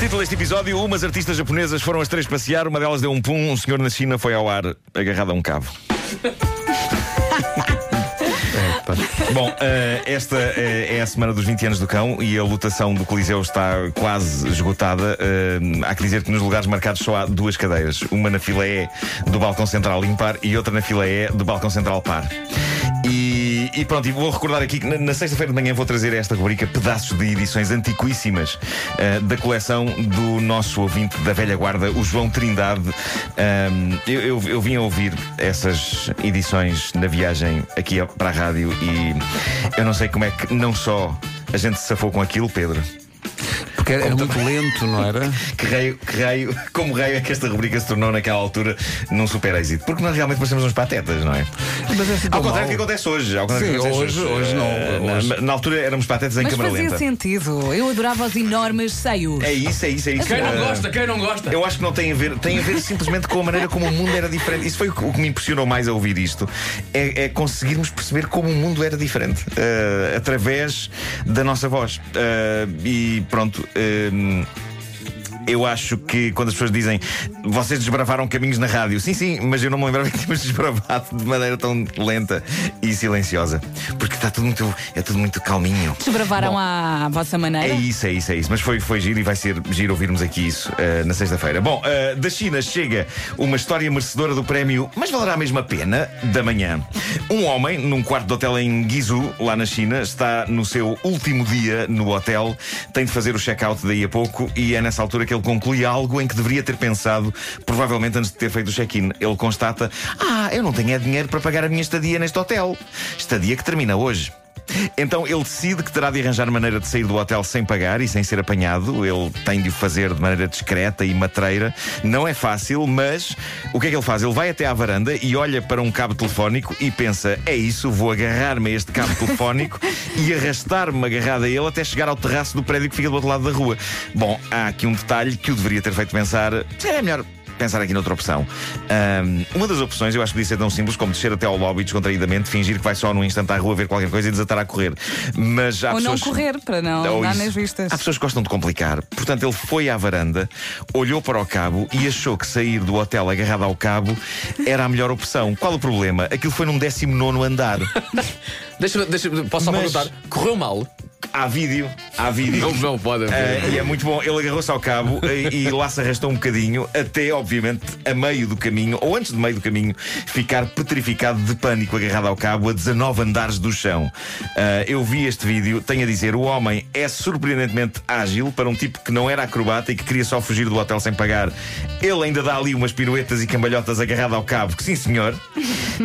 Título deste episódio: Umas artistas japonesas foram as três passear, uma delas deu um pum, um senhor na China foi ao ar agarrado a um cabo. Bom, eh, esta eh, é a semana dos 20 anos do cão e a lotação do Coliseu está quase esgotada. Eh, há que dizer que nos lugares marcados só há duas cadeiras: uma na fila E do balcão central ímpar e outra na fila E do balcão central par. E, e pronto, e vou recordar aqui que na, na sexta-feira de manhã vou trazer esta rubrica pedaços de edições antiquíssimas uh, da coleção do nosso ouvinte da velha guarda, o João Trindade. Um, eu, eu, eu vim a ouvir essas edições na viagem aqui para a rádio e eu não sei como é que não só a gente se safou com aquilo, Pedro. Porque era, era muito lento, não era? que raio, que raio, como raio é que esta rubrica se tornou naquela altura num super êxito? Porque nós realmente parecemos uns patetas, não é? Mas é assim Ao contrário do que acontece hoje. Ao Sim, contrário do que hoje- acontece hoje não, Eh, hoje- Na, na altura éramos patetas em Mas câmara fazia lenta. sentido. Eu adorava os enormes seios. É isso, é isso, é isso. Quem não Eh, gosta, quem não gosta? Eu acho que não tem a ver, tem a ver simplesmente com a maneira como o mundo era diferente. Isso foi o que, o que me impressionou mais a ouvir isto. É, é conseguirmos perceber como o mundo era diferente eh, através da nossa voz. Eh, e pronto. Eh, eu acho que quando as pessoas dizem vocês desbravaram caminhos na rádio, sim, sim, mas eu não me lembrava que tínhamos desbravado de maneira tão lenta e silenciosa. Porque está tudo muito, é tudo muito calminho. Desbravaram Bom, à vossa maneira. é isso, é isso, é isso. Mas foi, foi giro e vai ser giro ouvirmos aqui isso eh, na sexta-feira. Bom, eh, da China chega uma história merecedora do prémio, mas valerá mesmo a pena, da manhã. Um homem, num quarto de hotel em Guizhou, lá na China, está no seu último dia no hotel, tem de fazer o check-out daí a pouco e é nessa altura que ele conclui algo em que deveria ter pensado, provavelmente antes de ter feito o check-in. Ele constata: Ah, eu não tenho é dinheiro para pagar a minha estadia neste hotel. Estadia que termina hoje. Então ele decide que terá de arranjar maneira de sair do hotel sem pagar e sem ser apanhado. Ele tem de o fazer de maneira discreta e matreira. Não é fácil, mas o que é que ele faz? Ele vai até à varanda e olha para um cabo telefónico e pensa: é isso, vou agarrar-me a este cabo telefónico e arrastar-me agarrado a ele até chegar ao terraço do prédio que fica do outro lado da rua. Bom, há aqui um detalhe que o deveria ter feito pensar: se é melhor pensar aqui noutra opção. Ahm, uma das opções, eu acho que podia ser tão simples como descer até ao lobby descontraídamente, fingir que vai só num instante à rua ver qualquer coisa e desatar a correr. Mas há Ou não pessoas... correr, para não Ou dar isso. nas vistas. Há pessoas que gostam de complicar. Portanto, ele foi à varanda, olhou para o cabo e achou que sair do hotel agarrado ao cabo era a melhor opção. Qual o problema? Aquilo foi num 19 andar. Deixa, deixa, posso só Mas- perguntar? Correu mal? Há vídeo, há vídeo. Não, não pode haver. Ah, e é muito bom. Ele agarrou-se ao cabo eh, e, lá se arrastou um bocadinho, até, obviamente, a meio do caminho, ou antes de meio do caminho, ficar petrificado de pânico, agarrado ao cabo a 19 andares do chão. Ah, eu vi este vídeo, tenho a dizer, o homem é surpreendentemente ágil para um tipo que não era acrobata e que queria só fugir do hotel sem pagar. Ele ainda dá ali umas piruetas e cambalhotas agarrado ao cabo, que sim, senhor.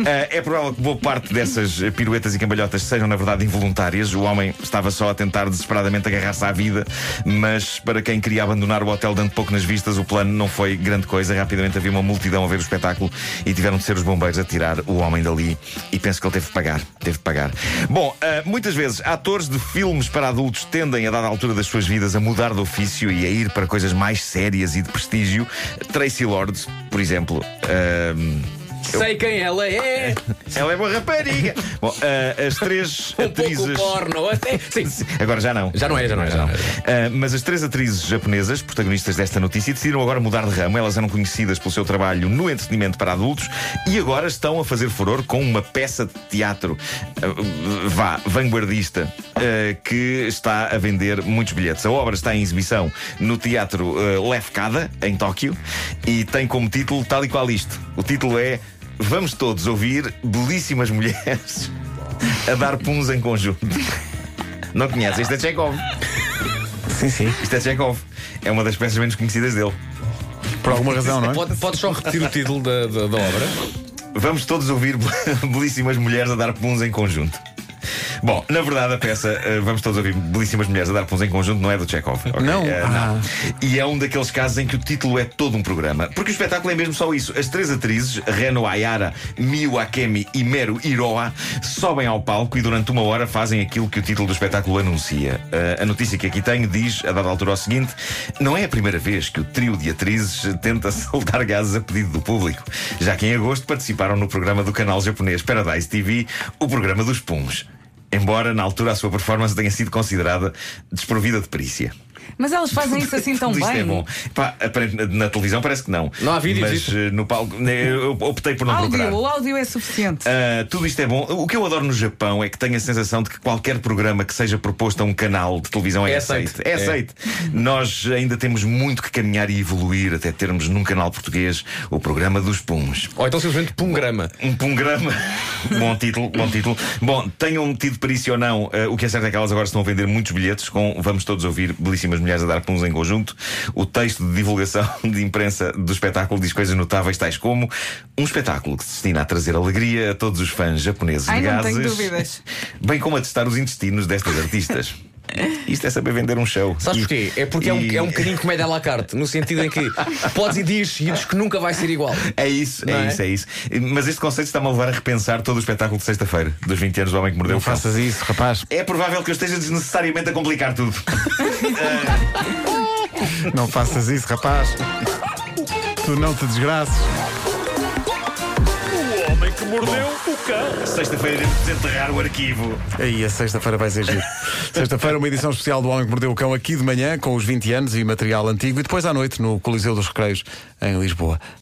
Ah, é provável que boa parte dessas piruetas e cambalhotas sejam, na verdade, involuntárias. O homem estava só a tentar desesperadamente agarrar-se à vida, mas para quem queria abandonar o hotel dando pouco nas vistas, o plano não foi grande coisa. Rapidamente havia uma multidão a ver o espetáculo e tiveram de ser os bombeiros a tirar o homem dali. E penso que ele teve de pagar. Teve de pagar. Bom, ah, muitas vezes atores de filmes para adultos tendem, a dada altura das suas vidas, a mudar de ofício e a ir para coisas mais sérias e de prestígio. Tracy Lords, por exemplo. ah, Sei quem ela é. ela é boa rapariga. Bom, ah, as três Um atrizes. pouco porno. Até. Sim. Agora já não. Já não é, já não é, já não é. Ah, mas as três atrizes japonesas, protagonistas desta notícia, decidiram agora mudar de ramo. Elas eram conhecidas pelo seu trabalho no entretenimento para adultos e agora estão a fazer furor com uma peça de teatro, ah, vá, vanguardista, que está a vender muitos bilhetes. A obra está em exibição no Teatro uh, Lefkada, em Tóquio, e tem como título tal e qual isto. O título é Vamos todos ouvir belíssimas mulheres a dar puns em conjunto. Não conhece? Isto é Chekhov. Sim, sim. Isto é Chekhov. É uma das peças menos conhecidas dele. Por alguma razão, não é? Pode, pode só repetir o título da, da, da obra? Vamos todos ouvir belíssimas mulheres a dar puns em conjunto. Bom, na verdade, a peça eh, Vamos todos ouvir belíssimas mulheres a dar puns em conjunto não é do Chekhov. ok? Não? Eh, Ah. E é um daqueles casos em que o título é todo um programa. Porque o espetáculo é mesmo só isso. As três atrizes, Reno Ayara, Miyu Akemi e Meru Hiroa, sobem ao palco e durante uma hora fazem aquilo que o título do espetáculo anuncia. Eh, a notícia que aqui tenho diz, a dada altura, o seguinte: não é a primeira vez que o trio de atrizes tenta soltar gases a pedido do público, já que em agosto participaram no programa do canal japonês Paradise TV, o programa dos puns. Embora na altura a sua performance tenha sido considerada desprovida de perícia. Mas elas fazem isso assim tão Tudo isto bem. é bom. Pá, aparente- na televisão parece que não. Não há vídeos Mas eh, no palco, né, eu optei por não procurar. Áudio, o áudio é suficiente. Ah, tudo isto é bom. O que eu adoro no Japão é que tenho a sensação de que qualquer programa que seja proposto a um canal de televisão é, É aceito. aceito. É É. aceito. Nós ainda temos muito que caminhar e evoluir até termos num canal português o programa dos Puns. Ou então simplesmente pungrama. Um pungrama. bom título, bom título. Bom, tenham tido perícia ou não, eh, o que é certo é que elas agora estão a vender muitos bilhetes com vamos todos ouvir belíssimas mulheres a dar puns em conjunto. O texto de divulgação de imprensa do espetáculo diz coisas notáveis, tais como um espetáculo que se destina a trazer alegria a todos os fãs japoneses Ai, de gases, bem como a testar os intestinos destas artistas. Isto é saber vender um show. Sabes E- porquê? É porque é, um, e- é um bocadinho comédia à la carte, no sentido em que podes ir dias seguidos que nunca vai ser igual. É isso, é, é? isso, é isso. Mas este conceito está-me a levar a repensar todo o espetáculo de sexta-feira, dos 20 anos do Homem que Mordeu Não o Cão. faças isso, rapaz. É provável que eu esteja desnecessariamente a complicar tudo. Não faças isso, rapaz. Tu não te desgraças. Sexta-feira iremos desenterrar o arquivo. Aí, a sexta-feira vai ser giro. Sexta-feira, uma edição especial do Homem que Mordeu o Cão aqui de manhã, com os 20 anos e material antigo, e depois à noite no Coliseu dos Recreios, em Lisboa.